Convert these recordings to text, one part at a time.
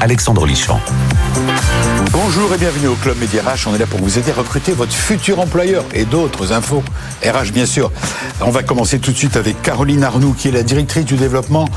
Alexandre Lichamp. Bonjour et bienvenue au Club Média RH. On est là pour vous aider à recruter votre futur employeur et d'autres infos. RH, bien sûr. On va commencer tout de suite avec Caroline Arnoux, qui est la directrice du développement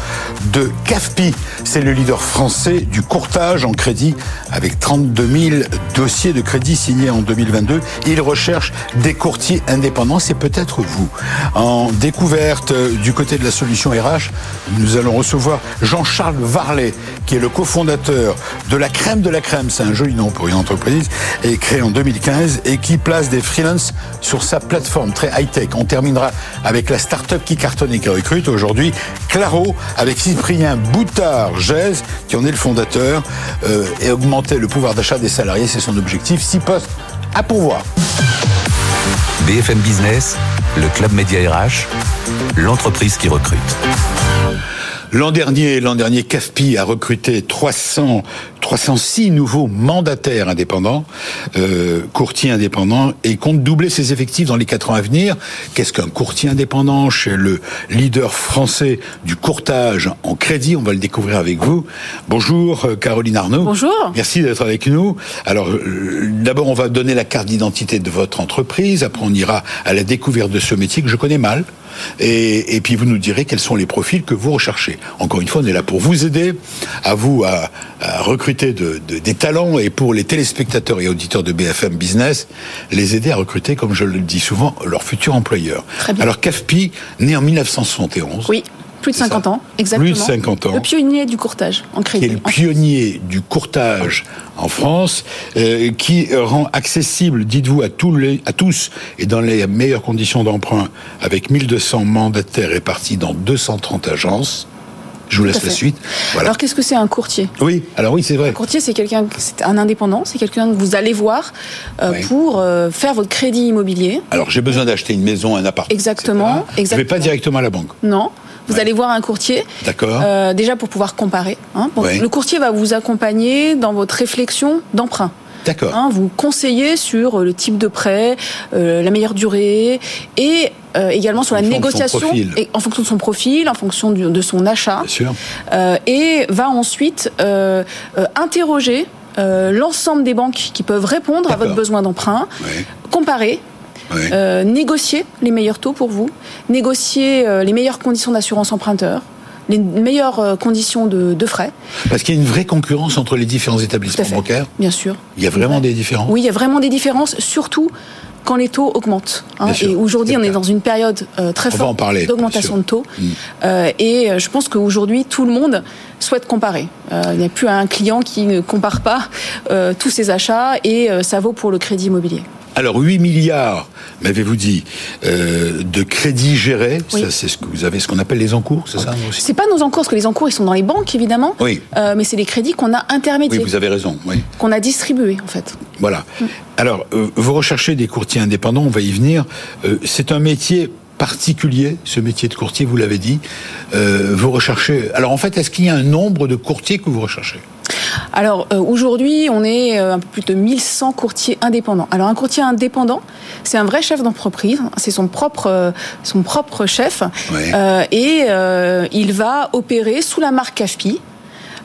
de CAFPI. C'est le leader français du courtage en crédit avec 32 000 dossiers de crédit signés en 2022. Il recherche des courtiers indépendants. C'est peut-être vous. En découverte du côté de la solution RH, nous allons recevoir Jean-Charles Varlet, qui est le cofondateur de la crème de la crème. C'est un joli nom pour une entreprise, et créé en 2015 et qui place des freelances sur sa plateforme très high-tech. On terminera avec la start-up qui cartonne et qui recrute aujourd'hui, Claro, avec Cyprien Boutard-Gèze, qui en est le fondateur, euh, et augmenter le pouvoir d'achat des salariés, c'est son objectif. Six postes à pourvoir. BFM Business, le club Média RH, l'entreprise qui recrute. L'an dernier, l'an dernier, CAFPI a recruté 300, 306 nouveaux mandataires indépendants, euh, courtiers indépendants, et compte doubler ses effectifs dans les quatre ans à venir. Qu'est-ce qu'un courtier indépendant chez le leader français du courtage en crédit? On va le découvrir avec vous. Bonjour euh, Caroline Arnaud. Bonjour. Merci d'être avec nous. Alors, euh, d'abord, on va donner la carte d'identité de votre entreprise. Après, on ira à la découverte de ce métier que je connais mal. Et, et, puis vous nous direz quels sont les profils que vous recherchez. Encore une fois, on est là pour vous aider, à vous à, à recruter de, de, des talents et pour les téléspectateurs et auditeurs de BFM Business, les aider à recruter, comme je le dis souvent, leur futur employeur. Alors CAFPI, né en 1971. Oui. Plus de 50 ans, exactement. Plus de 50 ans. Le pionnier du courtage en crédit. Qui est le pionnier du courtage en France, euh, qui rend accessible, dites-vous, à, tous les, à tous et dans les meilleures conditions d'emprunt, avec 1200 mandataires répartis dans 230 agences. Je vous laisse la suite. Voilà. Alors qu'est-ce que c'est un courtier? Oui, alors oui, c'est vrai. Un courtier, c'est quelqu'un, c'est un indépendant, c'est quelqu'un que vous allez voir euh, oui. pour euh, faire votre crédit immobilier. Alors j'ai besoin d'acheter une maison, un appartement. Exactement. exactement. Je ne vais pas directement à la banque. Non. Vous ouais. allez voir un courtier. D'accord. Euh, déjà pour pouvoir comparer. Hein. Bon, ouais. Le courtier va vous accompagner dans votre réflexion d'emprunt. D'accord. Hein, vous conseillez sur le type de prêt, euh, la meilleure durée et euh, également sur en la négociation et en fonction de son profil, en fonction du, de son achat. Bien sûr. Euh, et va ensuite euh, interroger l'ensemble des banques qui peuvent répondre à votre besoin d'emprunt, comparer. Euh, négocier les meilleurs taux pour vous, négocier euh, les meilleures conditions d'assurance emprunteur, les meilleures euh, conditions de, de frais. Parce qu'il y a une vraie concurrence entre les différents établissements bancaires. Bien sûr. Il y a vraiment ouais. des différences. Oui, il y a vraiment des différences, surtout quand les taux augmentent. Hein, et aujourd'hui, on est dans une période euh, très on forte d'augmentation de taux. Euh, et je pense qu'aujourd'hui, tout le monde souhaite comparer. Euh, il n'y a plus un client qui ne compare pas tous ses achats et ça vaut pour le crédit immobilier. Alors 8 milliards, m'avez-vous dit, euh, de crédits gérés, oui. ça c'est ce que vous avez, ce qu'on appelle les encours, c'est ça C'est pas nos encours, parce que les encours ils sont dans les banques évidemment. Oui. Euh, mais c'est les crédits qu'on a intermédiés. Oui, vous avez raison. Oui. Qu'on a distribués en fait. Voilà. Mm. Alors euh, vous recherchez des courtiers indépendants, on va y venir. C'est un métier particulier, ce métier de courtier, vous l'avez dit. Vous recherchez. Alors en fait, est-ce qu'il y a un nombre de courtiers que vous recherchez? Alors euh, aujourd'hui, on est euh, un peu plus de 1100 courtiers indépendants. Alors un courtier indépendant, c'est un vrai chef d'entreprise, c'est son propre euh, son propre chef ouais. et il va opérer sous la marque CAFPI.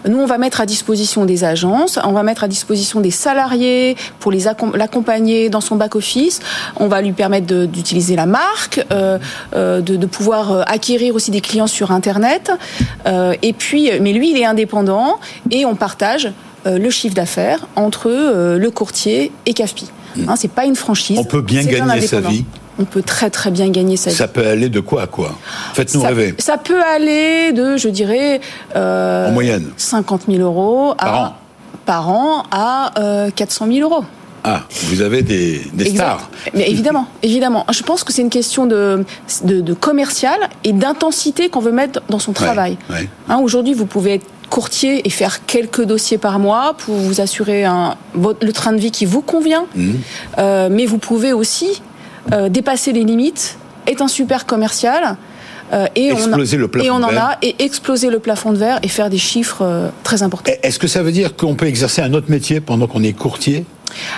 Nous, on va mettre à disposition des agences, on va mettre à disposition des salariés pour les l'accompagner dans son back-office. On va lui permettre d'utiliser la marque, euh, de, de, pouvoir acquérir aussi des clients sur Internet. Euh, et puis, mais lui, il est indépendant et on partage euh, le chiffre d'affaires entre le courtier et CAFPI. Hein, c'est pas une franchise. On peut bien gagner sa vie on peut très très bien gagner sa vie. Ça peut aller de quoi à quoi? Faites-nous rêver. Ça peut aller de, je dirais, euh, en moyenne 50 000 euros par à, an, par an à euh, 400 000 euros. Ah, vous avez des, des stars. Mais évidemment, évidemment. Je pense que c'est une question de, de, de commercial et d'intensité qu'on veut mettre dans son travail. Ouais, ouais. Hein, Aujourd'hui, vous pouvez être courtier et faire quelques dossiers par mois pour vous assurer un, le train de vie qui vous convient. Mmh. Euh, mais vous pouvez aussi euh, dépasser les limites, est un super commercial, Euh, et exploser on le plafond et on en a et exploser le plafond de verre et faire des chiffres euh, très importants. Est-ce que ça veut dire qu'on peut exercer un autre métier pendant qu'on est courtier?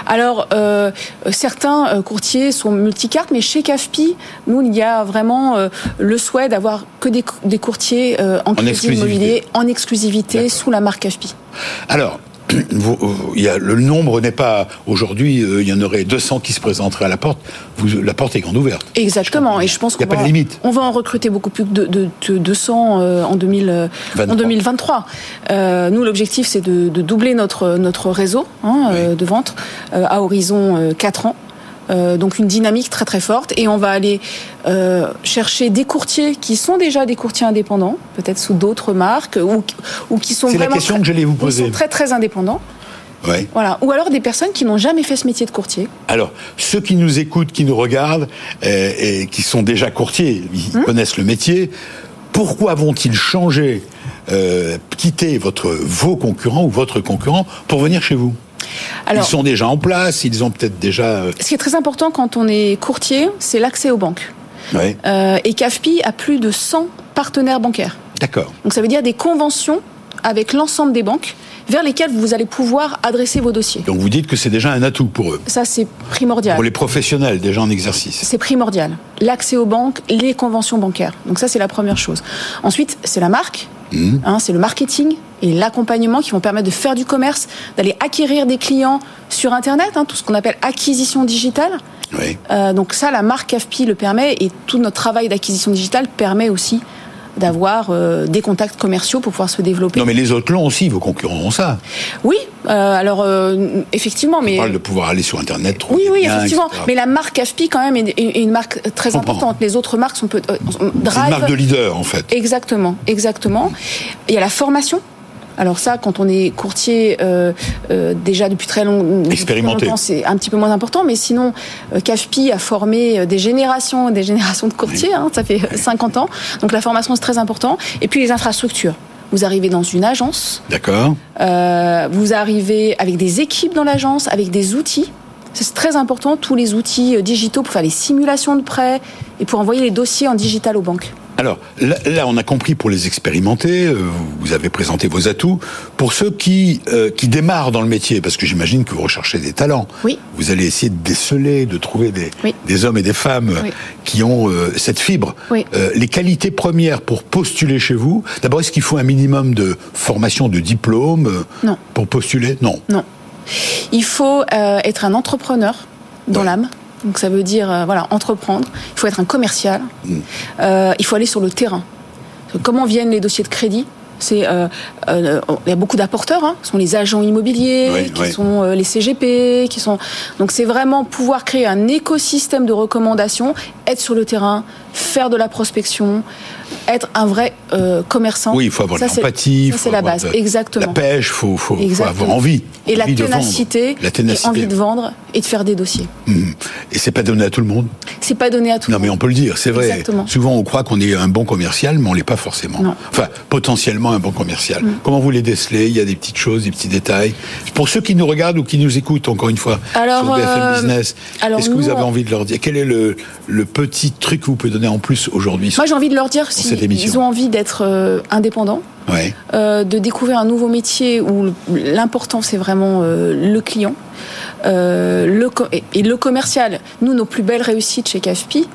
Alors, euh, certains euh, courtiers sont multicartes, mais chez CAFPI, nous, il y a vraiment euh, le souhait d'avoir que des, des courtiers euh, en, crédit exclusivité. immobilier en exclusivité sous la marque CAFPI. Alors, vous- il y a, le nombre n'est pas aujourd'hui. euh, il y en aurait 200 qui se présenteraient à la porte. Vous, la porte est grande ouverte. Exactement, et je pense Il y a qu'on pas va, de limite. on va en recruter beaucoup plus de, de, de 200 euh, en, 2000, euh, 23. en 2023. Euh, nous, l'objectif, c'est de, de doubler notre, notre réseau hein, de vente à horizon euh, 4 ans. Euh, donc une dynamique très très forte et on va aller euh, chercher des courtiers qui sont déjà des courtiers indépendants, peut-être sous d'autres marques ou, ou qui sont la vraiment question très- que j'allais vous ou poser. sont très très indépendants. Ouais. Voilà. Ou alors des personnes qui n'ont jamais fait ce métier de courtier. Alors, ceux qui nous écoutent, qui nous regardent, euh, et qui sont déjà courtiers, ils Hum. connaissent le métier, pourquoi vont-ils changer, euh, quitter votre, vos concurrents ou votre concurrent pour venir chez vous? Alors, Ils sont déjà en place, ils ont peut-être déjà... euh, ce qui est très important quand on est courtier, c'est l'accès aux banques. Euh, et CAFPI a plus de 100 partenaires bancaires. d'accord. Donc ça veut dire des conventions avec l'ensemble des banques vers lesquelles vous allez pouvoir adresser vos dossiers. Donc vous dites que c'est déjà un atout pour eux, Ça, c'est primordial. pour les professionnels déjà en exercice. C'est primordial. L'accès aux banques, les conventions bancaires. Donc ça, c'est la première chose. Ensuite, c'est la marque. Mmh. Hein, c'est le marketing et l'accompagnement qui vont permettre de faire du commerce, d'aller acquérir des clients sur Internet, hein, tout ce qu'on appelle acquisition digitale. Oui. Euh, donc ça, la marque AFPI le permet et tout notre travail d'acquisition digitale permet aussi d'avoir euh, des contacts commerciaux pour pouvoir se développer. Non mais les autres l'ont aussi, vos concurrents ont ça. Oui, euh, alors euh, effectivement, mais On parle de pouvoir aller sur Internet, trouver oui, oui, effectivement. etc. Mais la marque AFPI quand même est, est une marque très importante. Les autres marques sont peut euh, C'est une Drive. marque de leader en fait. Exactement, exactement. Il y a la formation. Alors ça, quand on est courtier euh, euh, déjà depuis très, long, Expérimenté. longtemps, c'est un petit peu moins important. Mais sinon, euh, CAFPI a formé euh, des générations, des générations de courtiers. hein, ça fait 50 ans. Donc la formation c'est très important. Et puis les infrastructures. Vous arrivez dans une agence, D'accord. euh, vous arrivez avec des équipes dans l'agence, avec des outils. C'est très important, tous les outils euh, digitaux pour faire les simulations de prêts et pour envoyer les dossiers en digital aux banques. Alors là, là, on a compris pour les expérimenter, euh, vous avez présenté vos atouts. Pour ceux qui euh, qui démarrent dans le métier, parce que j'imagine que vous recherchez des talents, Oui. vous allez essayer de déceler, de trouver des, Oui. des hommes et des femmes euh, Oui. qui ont euh, cette fibre. Oui. Les qualités premières pour postuler chez vous, d'abord, est-ce qu'il faut un minimum de formation, de diplôme Non. pour postuler? Non. Non. Il faut être un entrepreneur dans Ouais. l'âme. Donc ça veut dire euh, voilà entreprendre. Il faut être un commercial. Mm. Euh, il faut aller sur le terrain. Comment viennent les dossiers de crédit? C'est euh, euh, il y a beaucoup d'apporteurs, hein. Ce sont les agents immobiliers, Oui, qui oui. sont euh, les CGP, qui sont donc c'est vraiment pouvoir créer un écosystème de recommandations, être sur le terrain, faire de la prospection, être un vrai euh, commerçant. Oui, il faut avoir Ça, l'empathie, c'est la base, de- exactement. La pêche, faut, faut, faut avoir envie. Et la envie vendre. ténacité, La ténacité. et envie de vendre et de faire des dossiers. Mhm. Et c'est pas donné à tout le monde? C'est pas donné à tout Non, le mais monde. on peut le dire, c'est vrai. Exactement. Souvent, on croit qu'on est un bon commercial, mais on l'est pas forcément. Non. Enfin, potentiellement un bon commercial. Comment vous les décelez? Il y a des petites choses, des petits détails. Pour ceux qui nous regardent ou qui nous écoutent, encore une fois, Alors, sur BFM euh, Business, est-ce que vous avez on- envie de leur dire Quel est le, le petit truc que vous pouvez donner en plus aujourd'hui Moi, j'ai envie de leur dire cette s'ils émission? ils ont envie d'être euh, indépendants, Ouais. euh, de découvrir un nouveau métier où l'important c'est vraiment euh, le client euh, le et, et le commercial. Nous, nos plus belles réussites chez CAFPI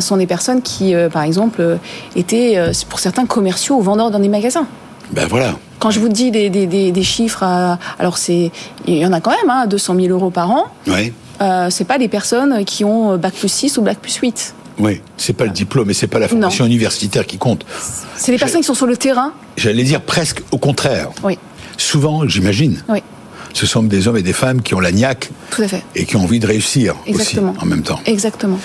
sont des personnes qui, par exemple, étaient pour certains commerciaux ou vendeurs dans des magasins. Ben voilà. Quand je vous dis des, des, des, des chiffres, à- alors c'est il y en a quand même, hein, 200 000 euros par an. Ouais. Euh, c'est pas des personnes qui ont bac plus 6 ou bac plus 8. Oui. C'est pas le diplôme et c'est pas la formation universitaire qui compte. C'est des personnes qui sont sur le terrain. J'allais dire presque au contraire. Oui, Souvent, j'imagine, oui, ce sont des hommes et des femmes qui ont la niaque tout à fait. et qui ont envie de réussir Exactement. aussi en même temps. Exactement.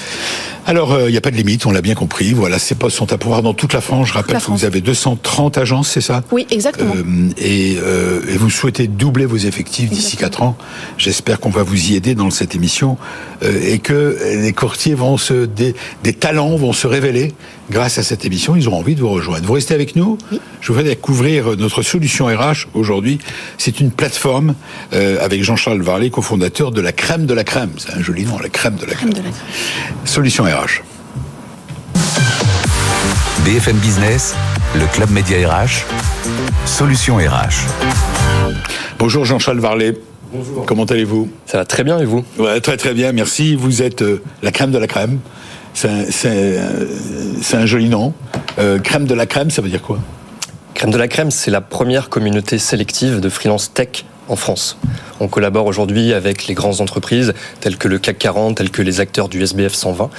Alors, il n'y a pas de limite, on l'a bien compris. Voilà, ces postes sont à pouvoir dans toute la France. Je rappelle que vous avez 230 agences, c'est ça? Oui, exactement. Euh, et, euh, et vous souhaitez doubler vos effectifs d'ici Exactement. 4 ans. J'espère qu'on va vous y aider dans cette émission euh, et que les courtiers vont se des, des talents vont se révéler grâce à cette émission. Ils auront envie de vous rejoindre. Vous restez avec nous. Je voudrais découvrir notre solution RH aujourd'hui. C'est une plateforme euh, avec Jean-Charles Varlet, cofondateur de la crème de la crème. C'est un joli nom, la crème de la crème. Crème de la crème. Solution RH. BFM Business, le Club Média RH, Solution RH. Bonjour Jean-Charles Varlet. Bonjour. Comment allez-vous? Ça va très bien et vous? Ouais, très très bien, merci. Vous êtes euh, la crème de la crème. C'est un, euh, un joli nom. Euh, crème de la crème, ça veut dire quoi? Crème de la Crème, c'est la première communauté sélective de freelance tech en France. On collabore aujourd'hui avec les grandes entreprises telles que le CAC 40, telles que les acteurs du SBF 120,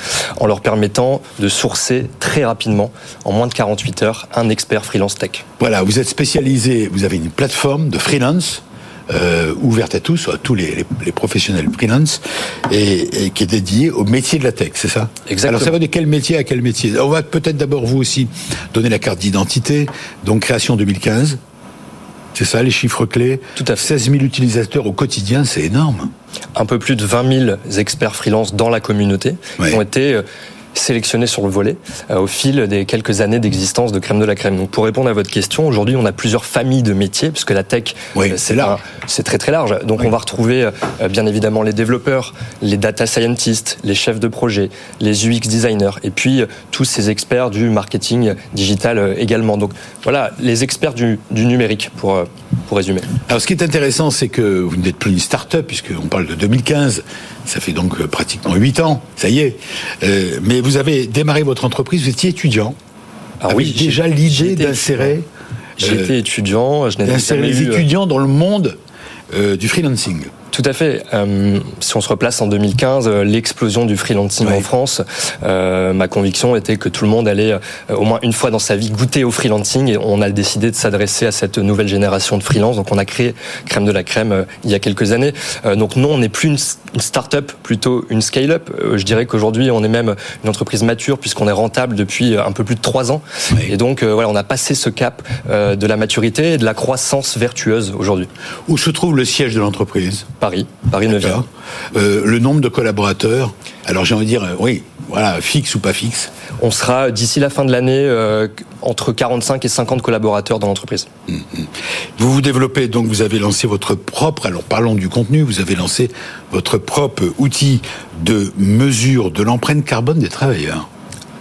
en leur permettant de sourcer très rapidement, en moins de 48 heures, un expert freelance tech. Voilà, vous êtes spécialisé, vous avez une plateforme de freelance euh, ouverte à tous, à tous les, les- les professionnels freelance, et, et qui est dédiée au métier de la tech, c'est ça? Exactement. Alors ça va de quel métier à quel métier? On va peut-être d'abord vous aussi donner la carte d'identité, donc création 2015. C'est ça, les chiffres clés. Tout à fait. 16 000 utilisateurs au quotidien, c'est énorme. un peu plus de 20 000 experts freelance dans la communauté qui ont été euh, sélectionnés sur le volet euh, au fil des quelques années d'existence de Crème de la Crème. Donc pour répondre à votre question, aujourd'hui on a plusieurs familles de métiers puisque la tech Oui, euh, c'est large. c'est très très large. Donc Oui. on va retrouver euh, bien évidemment les développeurs, les data scientists, les chefs de projet, les UX designers et puis euh, tous ces experts du marketing digital euh, également. Donc voilà, les experts du, du numérique pour, euh, pour résumer. Alors, ce qui est intéressant, c'est que vous n'êtes plus une start-up, puisqu'on parle de 2015. Ça fait donc euh, pratiquement 8 ans, ça y est. Euh, mais vous avez démarré votre entreprise, vous étiez étudiant. Ah oui, déjà l'idée d'insérer, J'ai euh, étudiant, je jamais les eu, étudiants dans le monde euh, du freelancing? Tout à fait. Euh, si on se replace en 2015, euh, l'explosion du freelancing en France, euh, ma conviction était que tout le monde allait euh, au moins une fois dans sa vie goûter au freelancing et on a décidé de s'adresser à cette nouvelle génération de freelance. Donc on a créé Crème de la Crème euh, il y a quelques années. Euh, donc non, on n'est plus une, une start-up, plutôt une scale-up. Euh, je dirais qu'aujourd'hui on est même une entreprise mature puisqu'on est rentable depuis un peu plus de trois ans. Oui. Et donc euh, voilà, on a passé ce cap euh, de la maturité et de la croissance vertueuse aujourd'hui. Où se trouve le siège de l'entreprise? Paris, Paris 9e. D'accord. Euh, Le nombre de collaborateurs. Alors, j'ai envie de dire, euh, oui, voilà, fixe ou pas fixe. On sera d'ici la fin de l'année euh, entre 45 et 50 collaborateurs dans l'entreprise. Vous vous développez, donc vous avez lancé votre propre, alors parlons du contenu, vous avez lancé votre propre outil de mesure de l'empreinte carbone des travailleurs.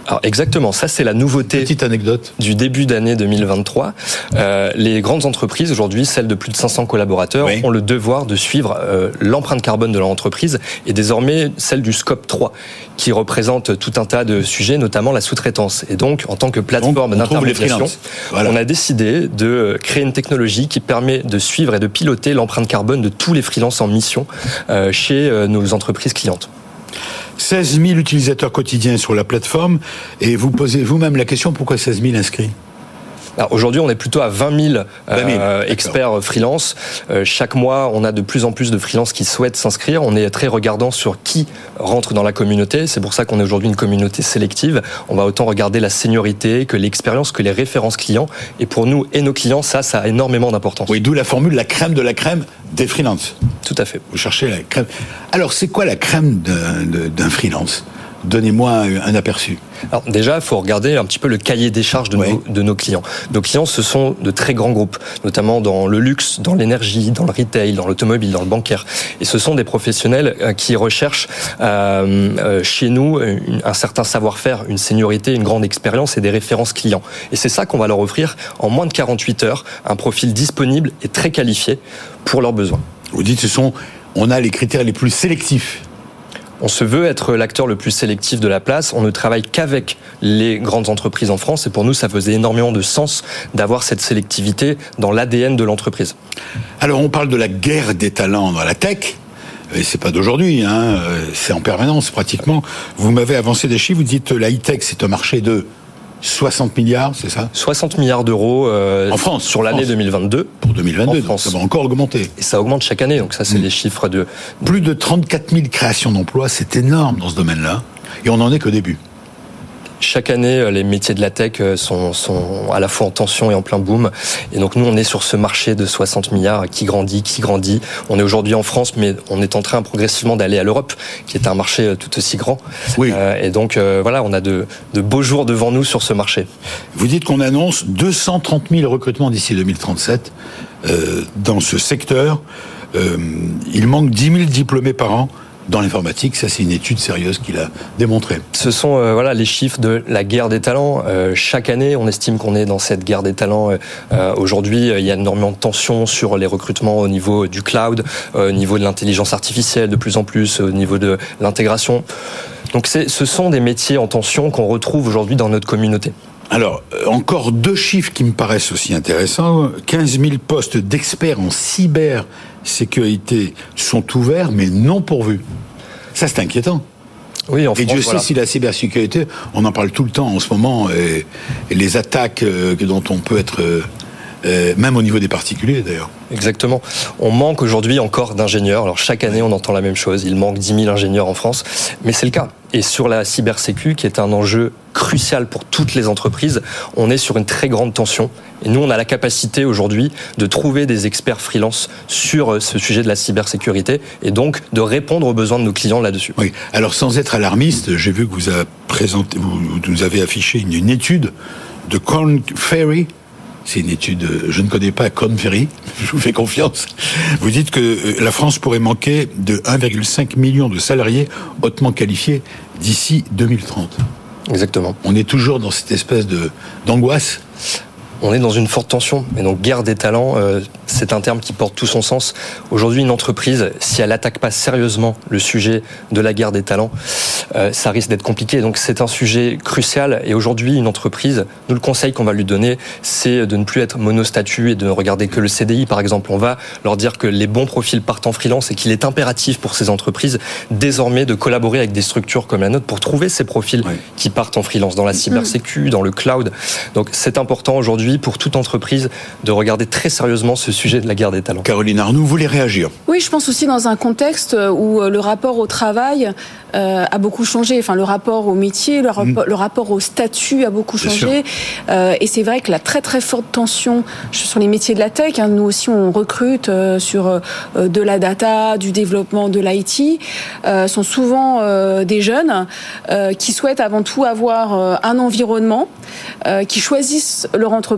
Alors exactement, ça c'est la nouveauté Petite anecdote. du début d'année 2023. Euh, les grandes entreprises aujourd'hui, celles de plus de 500 collaborateurs, Oui. ont le devoir de suivre euh, l'empreinte carbone de leur entreprise et désormais celle du scope 3 qui représente tout un tas de sujets, notamment la sous-traitance. Et donc, en tant que plateforme d'intermédiation. Voilà. on a décidé de créer une technologie qui permet de suivre et de piloter l'empreinte carbone de tous les freelances en mission euh, chez euh, nos entreprises clientes. 16 000 utilisateurs quotidiens sur la plateforme et vous posez vous-même la question pourquoi 16 000 inscrits? Aujourd'hui, on est plutôt à 20 000, euh, 20 000, d'accord. experts freelance. Euh, chaque mois, on a de plus en plus de freelance qui souhaitent s'inscrire. On est très regardant sur qui rentre dans la communauté. C'est pour ça qu'on est aujourd'hui une communauté sélective. On va autant regarder la seniorité que l'expérience, que les références clients. Et pour nous et nos clients, ça, ça a énormément d'importance. Oui, d'où la formule la crème de la crème des freelances. Tout à fait. Vous cherchez la crème. Alors, c'est quoi la crème d'un freelance? Donnez-moi un, un aperçu. Alors déjà, il faut regarder un petit peu le cahier des charges de, nos, de nos clients. Nos clients, ce sont de très grands groupes, notamment dans le luxe, dans l'énergie, dans le retail, dans l'automobile, dans le bancaire. Et ce sont des professionnels euh, qui recherchent euh, euh, chez nous un certain savoir-faire, une seniorité, une grande expérience et des références clients. Et c'est ça qu'on va leur offrir en moins de 48 heures, un profil disponible et très qualifié pour leurs besoins. Vous dites, ce sont, on a les critères les plus sélectifs. On se veut être l'acteur le plus sélectif de la place. On ne travaille qu'avec les grandes entreprises en France. Et pour nous, ça faisait énormément de sens d'avoir cette sélectivité dans l'ADN de l'entreprise. Alors, on parle de la guerre des talents dans la tech. Et c'est pas d'aujourd'hui, hein, euh, c'est en permanence pratiquement. Vous m'avez avancé des chiffres, vous dites euh, la high-tech, c'est un marché de 60 milliards, c'est ça 60 milliards d'euros euh, En France, sur l'année France. 2022. Pour 2022, En donc France. ça va encore augmenter. Et ça augmente chaque année. Donc ça, c'est les chiffres de... Plus de 34 000 créations d'emplois, c'est énorme dans ce domaine-là. Et on n'en est qu'au début. Chaque année, euh, les métiers de la tech euh, sont, sont à la fois en tension et en plein boom. Et donc nous, on est sur ce marché de 60 milliards qui grandit, qui grandit. On est aujourd'hui en France, mais on est en train progressivement d'aller à l'Europe, qui est un marché euh, tout aussi grand. Oui. Euh, et donc euh, voilà, on a de, de beaux jours devant nous sur ce marché. Vous dites qu'on annonce 230 000 recrutements d'ici 2037 euh, dans ce secteur. Il manque 10 000 diplômés par an dans l'informatique. Ça, c'est une étude sérieuse qu'il a démontré. Ce sont euh, voilà les chiffres de la guerre des talents. Euh, chaque année, on estime qu'on est dans cette guerre des talents. Euh, aujourd'hui, il y a énormément de tensions sur les recrutements au niveau du cloud, au niveau de l'intelligence artificielle, de plus en plus au niveau de l'intégration. Donc, ce sont des métiers en tension qu'on retrouve aujourd'hui dans notre communauté. Alors, encore deux chiffres qui me paraissent aussi intéressants. 15 000 postes d'experts en cybersécurité sont ouverts, mais non pourvus. Ça, c'est inquiétant. Oui, en et Dieu sait si la cybersécurité, on en parle tout le temps en ce moment, et, les attaques euh, dont on peut être, euh, euh, même au niveau des particuliers d'ailleurs. Exactement. On manque aujourd'hui encore d'ingénieurs. Alors chaque année, on entend la même chose. Il manque 10 000 ingénieurs en France, mais c'est le cas. Et sur la cybersécu, qui est un enjeu crucial pour toutes les entreprises, on est sur une très grande tension. Et nous, on a la capacité aujourd'hui de trouver des experts freelance sur euh, ce sujet de la cybersécurité et donc de répondre aux besoins de nos clients là-dessus. Oui. Alors sans être alarmiste, j'ai vu que vous avez présenté, vous, nous avez affiché une, une étude de Corn Ferry c'est une étude, je ne connais pas Conferry, je vous fais confiance. Vous dites que euh, la France pourrait manquer de 1,5 million de salariés hautement qualifiés d'ici 2030. Exactement. On est toujours dans cette espèce de d'angoisse on est dans une forte tension. Et donc, guerre des talents, euh, c'est un terme qui porte tout son sens. Aujourd'hui, une entreprise, si elle n'attaque pas sérieusement le sujet de la guerre des talents, euh, ça risque d'être compliqué. Donc, c'est un sujet crucial. Et aujourd'hui, une entreprise, nous, le conseil qu'on va lui donner, c'est de ne plus être monostatut et de ne regarder que le CDI, par exemple. On va leur dire que les bons profils partent en freelance et qu'il est impératif pour ces entreprises désormais de collaborer avec des structures comme la nôtre pour trouver ces profils qui partent en freelance dans la cybersécu, dans le cloud. Donc, c'est important aujourd'hui pour toute entreprise de regarder très sérieusement ce sujet de la guerre des talents. Caroline Arnoux, vous voulez réagir? Oui, je pense aussi dans un contexte où euh, le rapport au travail euh, a beaucoup changé. Enfin, le rapport au métier, le, mm. rapport au statut a beaucoup changé. Euh, et c'est vrai que la très très forte tension sur les métiers de la tech, hein, nous aussi on recrute sur de la data, du développement de l'IT, sont souvent des jeunes qui souhaitent avant tout avoir un environnement, qui choisissent leur entreprise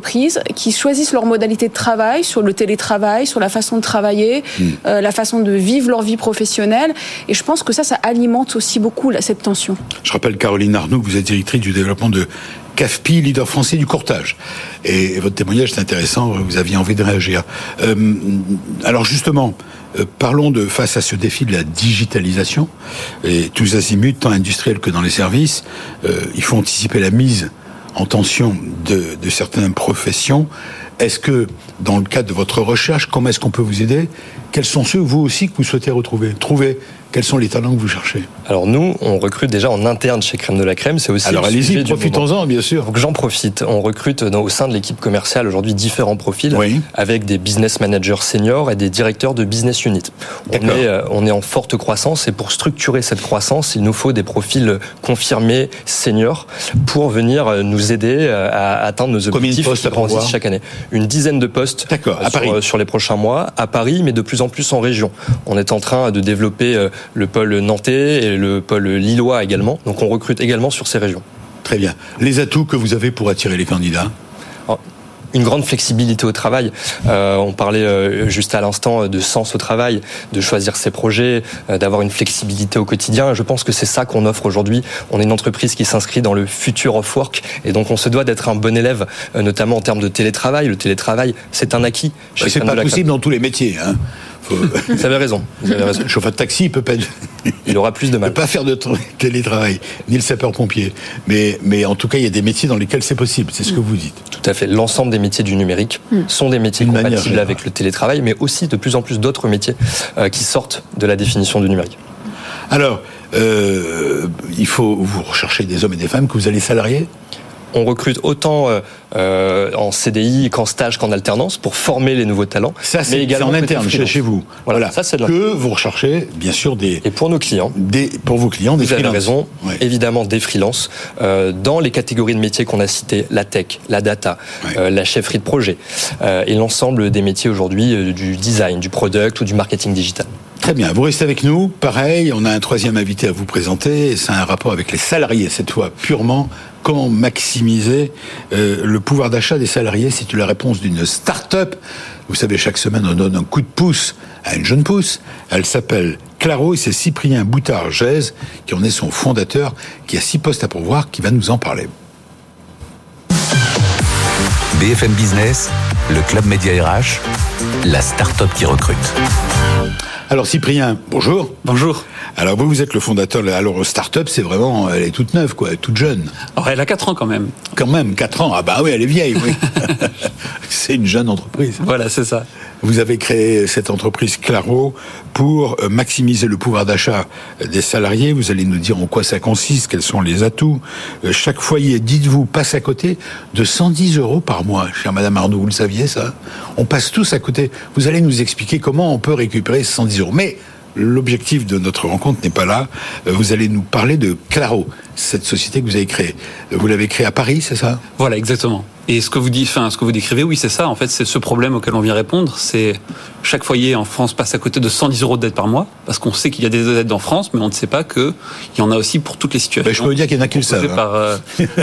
qui choisissent leur modalité de travail, sur le télétravail, sur la façon de travailler, hmm. euh, la façon de vivre leur vie professionnelle. Et je pense que ça, ça alimente aussi beaucoup cette tension. Je rappelle, Caroline Arnaud, vous êtes directrice du développement de CAFPI, leader français du courtage. Et, votre témoignage est intéressant, vous aviez envie de réagir. Euh, alors justement, euh, parlons de face à ce défi de la digitalisation, et tous azimuts, tant industriels que dans les services, il faut anticiper la mise en tension de, certaines professions. Est-ce que, dans le cadre de votre recherche, comment est-ce qu'on peut vous aider? Quels sont ceux, vous aussi, que vous souhaitez retrouver Trouver quels sont les talents que vous cherchez? Alors nous, on recrute déjà en interne chez Crème de la Crème. C'est aussi. Alors allez-y, profitons-en, bien sûr. Donc j'en profite. On recrute dans, au sein de l'équipe commerciale aujourd'hui différents profils, avec des business managers seniors et des directeurs de business unit. On est, euh, on est en forte croissance et pour structurer cette croissance, il nous faut des profils confirmés seniors pour venir euh, nous aider euh, à atteindre nos objectifs grandissent chaque année. Une dizaine de postes sur, sur les prochains mois à Paris, mais de plus en plus en région. On est en train de développer le pôle nantais et le pôle lillois également. Donc on recrute également sur ces régions. Très bien. Les atouts que vous avez pour attirer les candidats? Une grande flexibilité au travail. Euh, on parlait euh, juste à l'instant de sens au travail, de choisir ses projets, euh, d'avoir une flexibilité au quotidien. Je pense que c'est ça qu'on offre aujourd'hui. On est une entreprise qui s'inscrit dans le future of work et donc on se doit d'être un bon élève, notamment en termes de télétravail. Le télétravail, c'est un acquis. C'est pas possible dans tous les métiers. Hein. Vous avez raison. Vous avez raison. Le chauffeur de taxi, il peut pas. Il aura plus de mal. Il peut pas faire de télétravail, ni le sapeur-pompier. Mais, mais en tout cas, il y a des métiers dans lesquels c'est possible. C'est ce que vous dites. Tout à fait. L'ensemble des métiers du numérique hmm. sont des métiers compatibles avec le télétravail, mais aussi de plus en plus d'autres métiers euh, qui sortent de la définition du numérique. Alors, euh, il faut vous rechercher des hommes et des femmes que vous allez salarier? On recrute autant euh, euh, en CDI qu'en stage qu'en alternance pour former les nouveaux talents. Ça, c'est également en interne chez, vous. Voilà, ça c'est que vous recherchez, bien sûr, des et pour nos clients, des pour vos clients, des vous avez raison, évidemment des freelances euh, dans les catégories de métiers qu'on a citées, la tech, la data, la chefferie de projet et l'ensemble des métiers aujourd'hui du design, du product ou du marketing digital. Très bien, vous restez avec nous. Pareil, on a un troisième invité à vous présenter. C'est un rapport avec les salariés, cette fois purement comment maximiser euh, le pouvoir d'achat des salariés? C'est la réponse d'une start-up. Vous savez, chaque semaine, on donne un coup de pouce à une jeune pousse. Elle s'appelle Claro et c'est Cyprien Boutard-Gèze qui en est son fondateur, qui a six postes à pourvoir, qui va nous en parler. BFM Business, le Club Média RH, la start-up qui recrute. Alors Cyprien, bonjour. Bonjour. Alors vous, vous êtes le fondateur. Alors start-up, c'est vraiment, elle est toute neuve, quoi, toute jeune. Alors elle a 4 ans quand même. Quand même, 4 ans. Ah bah oui, elle est vieille, oui. c'est une jeune entreprise. Voilà, c'est ça. Vous avez créé cette entreprise Claro pour euh, maximiser le pouvoir d'achat des salariés. Vous allez nous dire en quoi ça consiste, quels sont les atouts. Euh, chaque foyer, dites-vous, passe à côté de 110 euros par mois. Chère Madame Arnaud, vous le saviez ça? On passe tous à côté. Vous allez nous expliquer comment on peut récupérer 110 euros. Mais l'objectif de notre rencontre n'est pas là. Euh, vous allez nous parler de Claro, cette société que vous avez créée. Vous l'avez créée à Paris, c'est ça? Voilà, exactement. Et ce que vous dites, enfin, ce que vous décrivez, oui, c'est ça. En fait, c'est ce problème auquel on vient répondre. C'est chaque foyer en France passe à côté de 110 euros de dette par mois, parce qu'on sait qu'il y a des aides en France, mais on ne sait pas qu'il y en a aussi pour toutes les situations. Ben, je peux vous dire qu'il y en a qui le savent. Par, euh,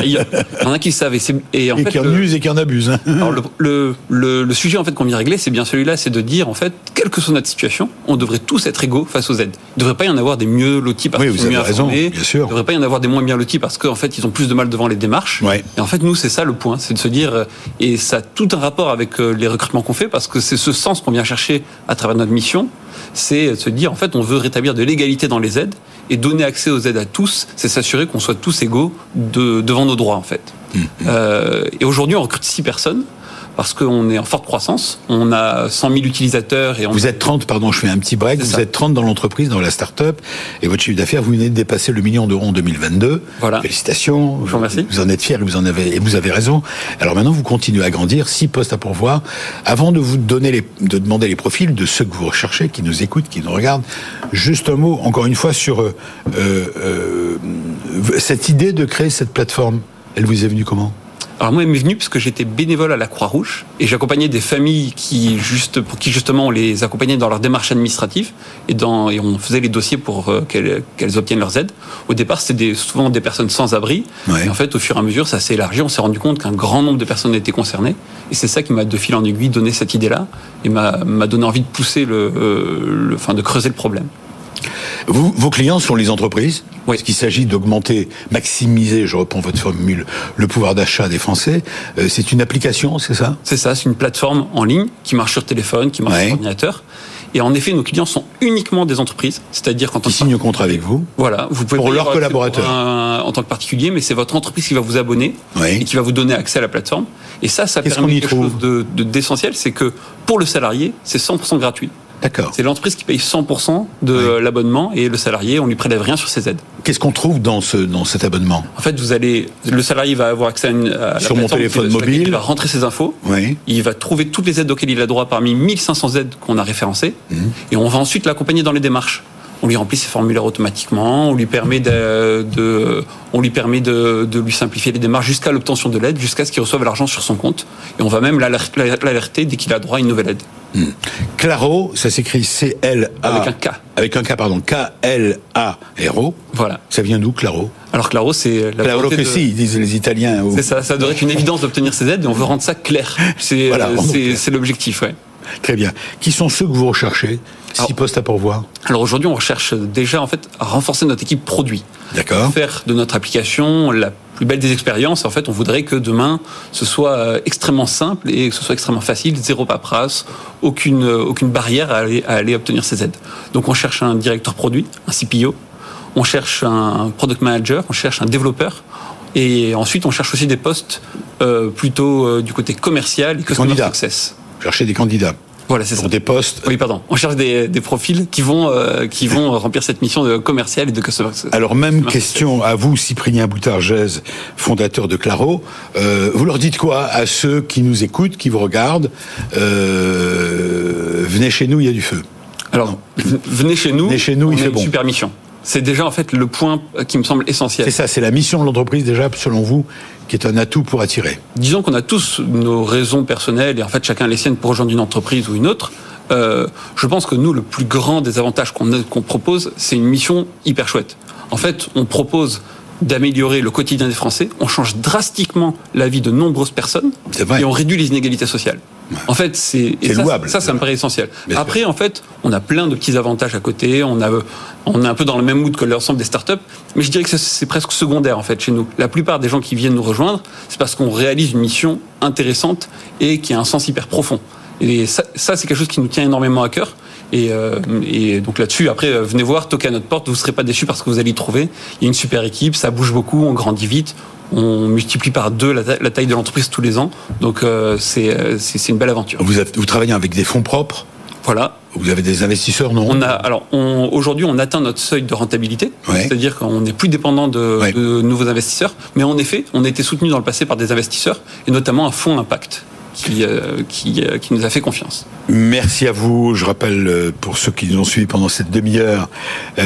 il y en a qui le savent. Et, en fait, qui en usent et qui en abusent. Hein. Alors le, le, le, sujet en fait qu'on vient régler, c'est bien celui-là, c'est de dire en fait, quelle que soit notre situation, on devrait tous être égaux face aux aides. Il ne devrait pas y en avoir des mieux lotis parce qu'ils sont mieux raison, Bien sûr. Il ne devrait pas y en avoir des moins bien lotis parce qu'en fait, ils ont plus de mal devant les démarches. Ouais. Et en fait, nous, c'est ça le point, c'est de se dire, euh, et ça a tout un rapport avec euh, les recrutements qu'on fait parce que c'est ce sens qu'on vient chercher à travers notre mission, c'est de se dire, en fait, on veut rétablir de l'égalité dans les aides et donner accès aux aides à tous, c'est s'assurer qu'on soit tous égaux de, devant nos droits, en fait. Mmh. Euh, et aujourd'hui, on recrute six personnes parce qu'on est en forte croissance. On a 100 000 utilisateurs et on... Vous êtes 30, pardon, je fais un petit break. Vous êtes 30 dans l'entreprise, dans la start-up, et votre chiffre d'affaires, vous venez de dépasser le million d'euros en 2022. Voilà. Félicitations. Je vous remercie. Vous en êtes fiers et vous en avez, et vous avez raison. Alors maintenant, vous continuez à grandir, six postes à pourvoir. Avant de vous donner les, de demander les profils de ceux que vous recherchez, qui nous écoutent, qui nous regardent, juste un mot, encore une fois, sur euh, euh, cette idée de créer cette plateforme. Elle vous est venue comment? Alors moi, elle m'est venue parce que j'étais bénévole à la Croix-Rouge et j'accompagnais des familles qui juste pour qui justement on les accompagnait dans leur démarche administrative et dans et on faisait les dossiers pour euh, qu'elles, qu'elles obtiennent leurs aides. Au départ, c'était des, souvent des personnes sans abri. Ouais. Et en fait, au fur et à mesure, ça s'est élargi. On s'est rendu compte qu'un grand nombre de personnes étaient concernées et c'est ça qui m'a de fil en aiguille donné cette idée-là et m'a, m'a donné envie de pousser le, euh, le, enfin de creuser le problème. Vous, vos clients sont les entreprises Oui. Parce qu'il s'agit d'augmenter, maximiser, je reprends votre formule, le pouvoir d'achat des Français. Euh, c'est une application, c'est ça? C'est ça, c'est une plateforme en ligne qui marche sur téléphone, qui marche Ouais. sur ordinateur. Et en effet, nos clients sont uniquement des entreprises, c'est-à-dire quand Qui signent un contrat avec vous Voilà, vous pouvez Pour leurs collaborateurs. un- en tant que particulier, mais c'est votre entreprise qui va vous abonner Oui. et qui va vous donner accès à la plateforme. Et ça, ça permet y quelque trouve? chose de de- d'essentiel, c'est que pour le salarié, c'est 100% gratuit. D'accord. C'est l'entreprise qui paye 100% de Oui. l'abonnement et le salarié, on lui prélève rien sur ses aides. Qu'est-ce qu'on trouve dans, ce, dans cet abonnement? En fait, vous allez, le salarié va avoir accès à, une, à Sur mon téléphone mobile. Il va rentrer ses infos. Oui. Il va trouver toutes les aides auxquelles il a droit parmi 1500 aides qu'on a référencées. Mhm. Et on va ensuite l'accompagner dans les démarches. On lui remplit ses formulaires automatiquement, on lui permet de, de- on lui permet de, de lui simplifier les démarches jusqu'à l'obtention de l'aide, jusqu'à ce qu'il reçoive l'argent sur son compte. Et on va même l'alert- l'alerter dès qu'il a droit à une nouvelle aide. Claro, ça s'écrit C-L-A. Avec un K. Avec un K, pardon. K-L-A-R-O. Voilà. Ça vient d'où, Claro? Alors Claro, c'est la Claro que de- si, disent les Italiens. C'est ça, ça devrait être une évidence d'obtenir ces aides et on veut rendre ça clair. C'est Voilà, euh, c'est l'objectif, ouais. Très bien. Qui sont ceux que vous recherchez Six postes à pourvoir. Alors aujourd'hui, on recherche déjà en fait à renforcer notre équipe produit. D'accord. faire de notre application la plus belle des expériences. En fait, on voudrait que demain, ce soit euh, extrêmement simple et que ce soit extrêmement facile, zéro paperasse, aucune, euh, aucune barrière à aller, à aller obtenir ces aides. Donc, on cherche un directeur produit, un CPO, on cherche un product manager, on cherche un développeur. Et ensuite, on cherche aussi des postes euh, plutôt euh, du côté commercial et customer Candidats. success. Cherchez des candidats Voilà, c'est ça. pour des postes. Oui, pardon. On cherche des, des profils qui vont, euh, qui vont remplir cette mission de commercial et de customer. Alors même Customer question à vous, Cyprien Boutard-Gèze, fondateur de Claro. Euh, vous leur dites quoi à ceux qui nous écoutent, qui vous regardent euh, Venez chez nous, il y a du feu. Alors, venez chez nous. Venez chez nous, on il a fait une bon. super mission. C'est déjà en fait le point qui me semble essentiel. C'est ça, c'est la mission de l'entreprise déjà, selon vous, qui est un atout pour attirer. Disons qu'on a tous nos raisons personnelles et en fait chacun les siennes pour rejoindre une entreprise ou une autre. Euh, je pense que nous, le plus grand des avantages qu'on propose, c'est une mission hyper chouette. En fait, on propose d'améliorer le quotidien des Français, on change drastiquement la vie de nombreuses personnes et on réduit les inégalités sociales. En fait, c'est louable. Ça, ça me paraît essentiel. Bien sûr. Après, en fait, on a plein de petits avantages à côté. On a, on est un peu dans le même mood que l'ensemble des startups, mais je dirais que c'est- c'est presque secondaire en fait chez nous. La plupart des gens qui viennent nous rejoindre, c'est parce qu'on réalise une mission intéressante et qui a un sens hyper profond. Et ça, ça, c'est quelque chose qui nous tient énormément à cœur. Et, euh, et donc là-dessus, après, euh, venez voir, toquez à notre porte, vous ne serez pas déçus parce que vous allez y trouver. Il y a une super équipe, ça bouge beaucoup, on grandit vite, on multiplie par deux la, ta- la taille de l'entreprise tous les ans. Donc euh, c'est euh, c'est une belle aventure. Vous, travaillez avec des fonds propres? Voilà. Vous avez des investisseurs, non? On a alors aujourd'hui on atteint notre seuil de rentabilité, Ouais. c'est-à-dire qu'on n'est plus dépendant de, Ouais. de nouveaux investisseurs. Mais en effet, on a été soutenu dans le passé par des investisseurs et notamment un fonds impact qui euh, qui, euh, qui nous a fait confiance. Merci à vous. Je rappelle euh, pour ceux qui nous ont suivis pendant cette demi-heure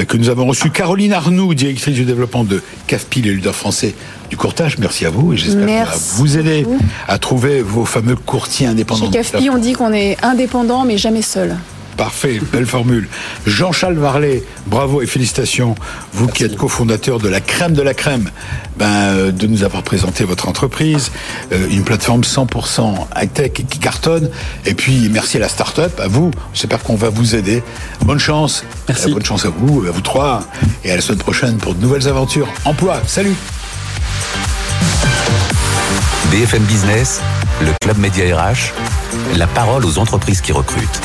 que nous avons reçu Caroline Arnoux, directrice du développement de CAFPI, le leader français du courtage. Merci à vous et j'espère vous aider à trouver vos fameux courtiers indépendants. Chez CAFPI, on dit qu'on est indépendant, mais jamais seul. Parfait, belle formule. Jean-Charles Varlet, bravo et félicitations. Vous qui êtes cofondateur de la crème de la crème, ben, euh, de nous avoir présenté votre entreprise, euh, une plateforme 100% high-tech qui cartonne. Et puis, merci à la start-up, à vous. J'espère qu'on va vous aider. Bonne chance. Merci. Euh, Bonne chance à vous, à vous trois. Et à la semaine prochaine pour de nouvelles aventures. Emploi. Salut. BFM Business, le Club Média RH, la parole aux entreprises qui recrutent.